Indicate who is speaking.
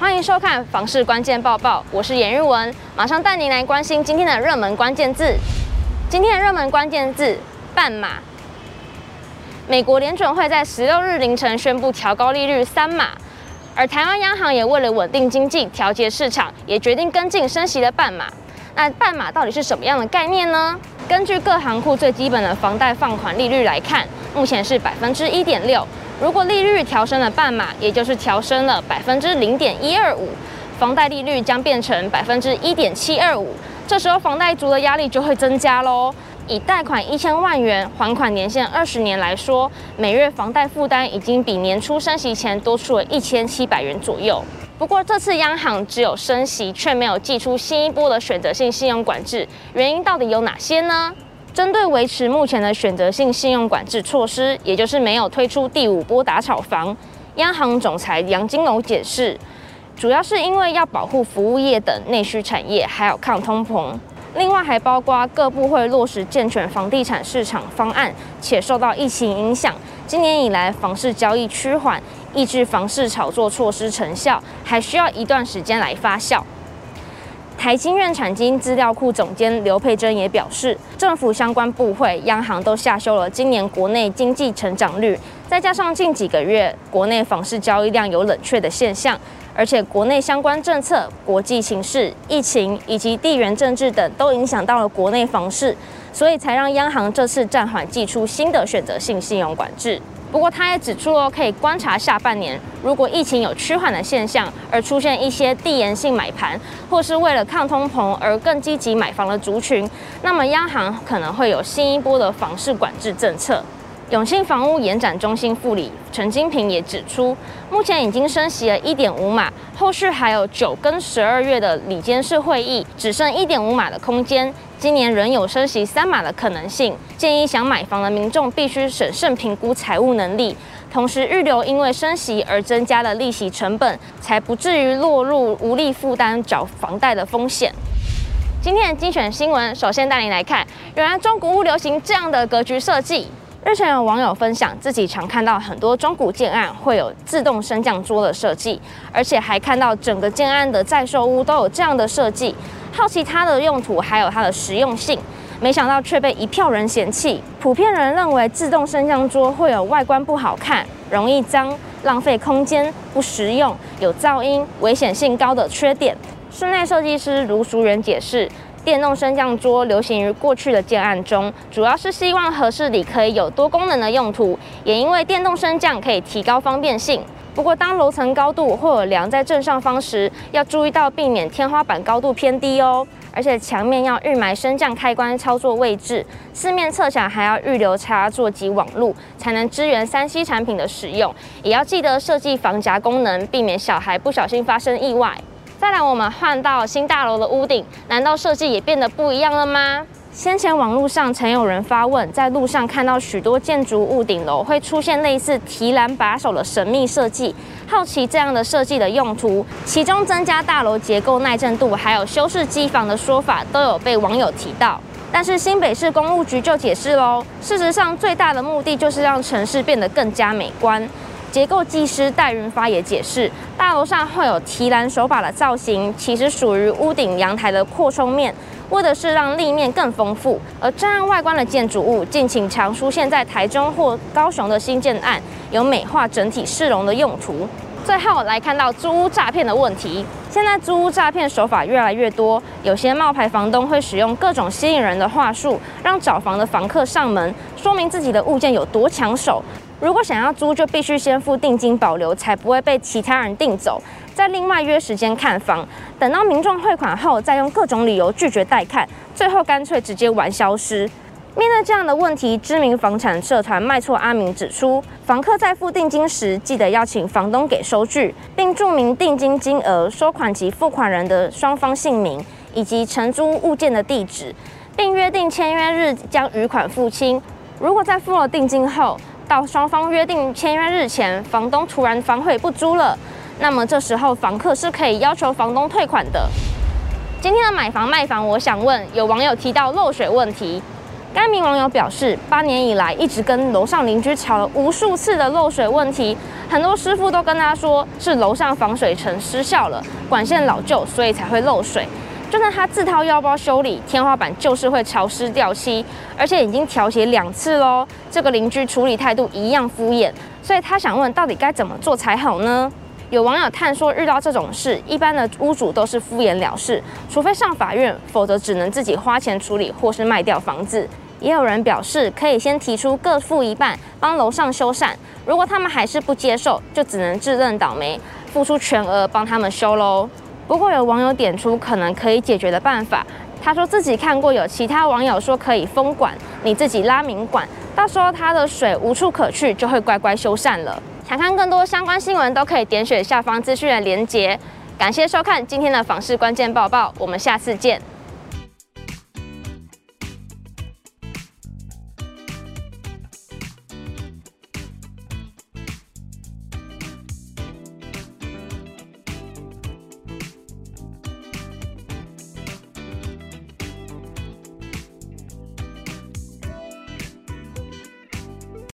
Speaker 1: 欢迎收看《房市关键报报》，我是颜玉文，马上带您来关心今天的热门关键字。今天的热门关键字：半码。美国联准会在十六日凌晨宣布调高利率三码，而台湾央行也为了稳定经济、调节市场，也决定跟进升息的半码。那半码到底是什么样的概念呢？根据各行库最基本的房贷放款利率来看，目前是百分之一点六。如果利率调升了半码，也就是调升了百分之零点一二五，房贷利率将变成百分之一点七二五。这时候房贷族的压力就会增加喽。以贷款一千万元，还款年限二十年来说，每月房贷负担已经比年初升息前多出了一千七百元左右。不过这次央行只有升息，却没有祭出新一波的选择性信用管制，原因到底有哪些呢？针对维持目前的选择性信用管制措施，也就是没有推出第五波打炒房，央行总裁杨金龙解释，主要是因为要保护服务业等内需产业，还有抗通膨。另外还包括各部会落实健全房地产市场方案，且受到疫情影响，今年以来房市交易趋缓，抑制房市炒作措施成效，还需要一段时间来发酵。台经院产经资料库总监刘佩珍也表示，政府相关部会、央行都下修了今年国内经济成长率，再加上近几个月国内房市交易量有冷却的现象。而且，国内相关政策、国际形势、疫情以及地缘政治等都影响到了国内房市，所以才让央行这次暂缓寄出新的选择性信用管制。不过，他也指出哦，可以观察下半年，如果疫情有趋缓的现象，而出现一些递延性买盘，或是为了抗通膨而更积极买房的族群，那么央行可能会有新一波的房市管制政策。永庆房屋延展中心副理陈金平也指出，目前已经升息了一点五码，后续还有九跟十二月的理监事会议，只剩一点五码的空间，今年仍有升息三码的可能性。建议想买房的民众必须审慎评估财务能力，同时预留因为升息而增加的利息成本，才不至于落入无力负担缴房贷的风险。今天的精选新闻，首先带您来看，原来中古屋流行这样的格局设计。日前有网友分享，自己常看到很多中古建案会有自动升降桌的设计，而且还看到整个建案的在售屋都有这样的设计。好奇它的用途还有它的实用性，没想到却被一票人嫌弃。普遍人认为自动升降桌会有外观不好看、容易脏、浪费空间、不实用、有噪音、危险性高的缺点。室内设计师卢淑媛解释。电动升降桌流行于过去的建案中，主要是希望合适里可以有多功能的用途，也因为电动升降可以提高方便性。不过，当楼层高度或者梁在正上方时，要注意到避免天花板高度偏低哦。而且墙面要预埋升降开关操作位置，四面侧墙还要预留插座及网路，才能支援三 C 产品的使用。也要记得设计防夹功能，避免小孩不小心发生意外。再来，我们换到新大楼的屋顶，难道设计也变得不一样了吗？先前网络上曾有人发问，在路上看到许多建筑物顶楼会出现类似提篮把手的神秘设计，好奇这样的设计的用途，其中增加大楼结构耐震度，还有修饰机房的说法都有被网友提到。但是新北市公务局就解释喽，事实上最大的目的就是让城市变得更加美观。结构技师戴云发也解释，大楼上会有提篮手把的造型，其实属于屋顶阳台的扩充面，为的是让立面更丰富。而这样外观的建筑物，近请常出现在台中或高雄的新建案，有美化整体市容的用途。最后来看到租屋诈骗的问题，现在租屋诈骗手法越来越多，有些冒牌房东会使用各种吸引人的话术，让找房的房客上门，说明自己的物件有多抢手。如果想要租，就必须先付定金保留，才不会被其他人订走，再另外约时间看房。等到民众汇款后，再用各种理由拒绝带看，最后干脆直接玩消失。面对这样的问题，知名房产社团卖厝阿明指出，房客在付定金时，记得要请房东给收据，并注明定金金额、收款及付款人的双方姓名以及承租物件的地址，并约定签约日将余款付清。如果在付了定金后，到双方约定签约日前，房东突然反悔不租了，那么这时候房客是可以要求房东退款的。今天的买房卖房，我想问，有网友提到漏水问题，该名网友表示，八年以来一直跟楼上邻居吵了无数次的漏水问题，很多师傅都跟他说是楼上防水层失效了，管线老旧，所以才会漏水。就算他自掏腰包修理，天花板就是会潮湿掉漆，而且已经调协两次喽。这个邻居处理态度一样敷衍，所以他想问，到底该怎么做才好呢？有网友探说，遇到这种事，一般的屋主都是敷衍了事，除非上法院，否则只能自己花钱处理，或是卖掉房子。也有人表示，可以先提出各付一半，帮楼上修缮。如果他们还是不接受，就只能自认倒霉，付出全额帮他们修喽。不过有网友点出可能可以解决的办法，他说自己看过有其他网友说可以封管，你自己拉明管，到时候它的水无处可去，就会乖乖修缮了。想看更多相关新闻，都可以点选下方资讯的连结。感谢收看今天的房事关键报报，我们下次见。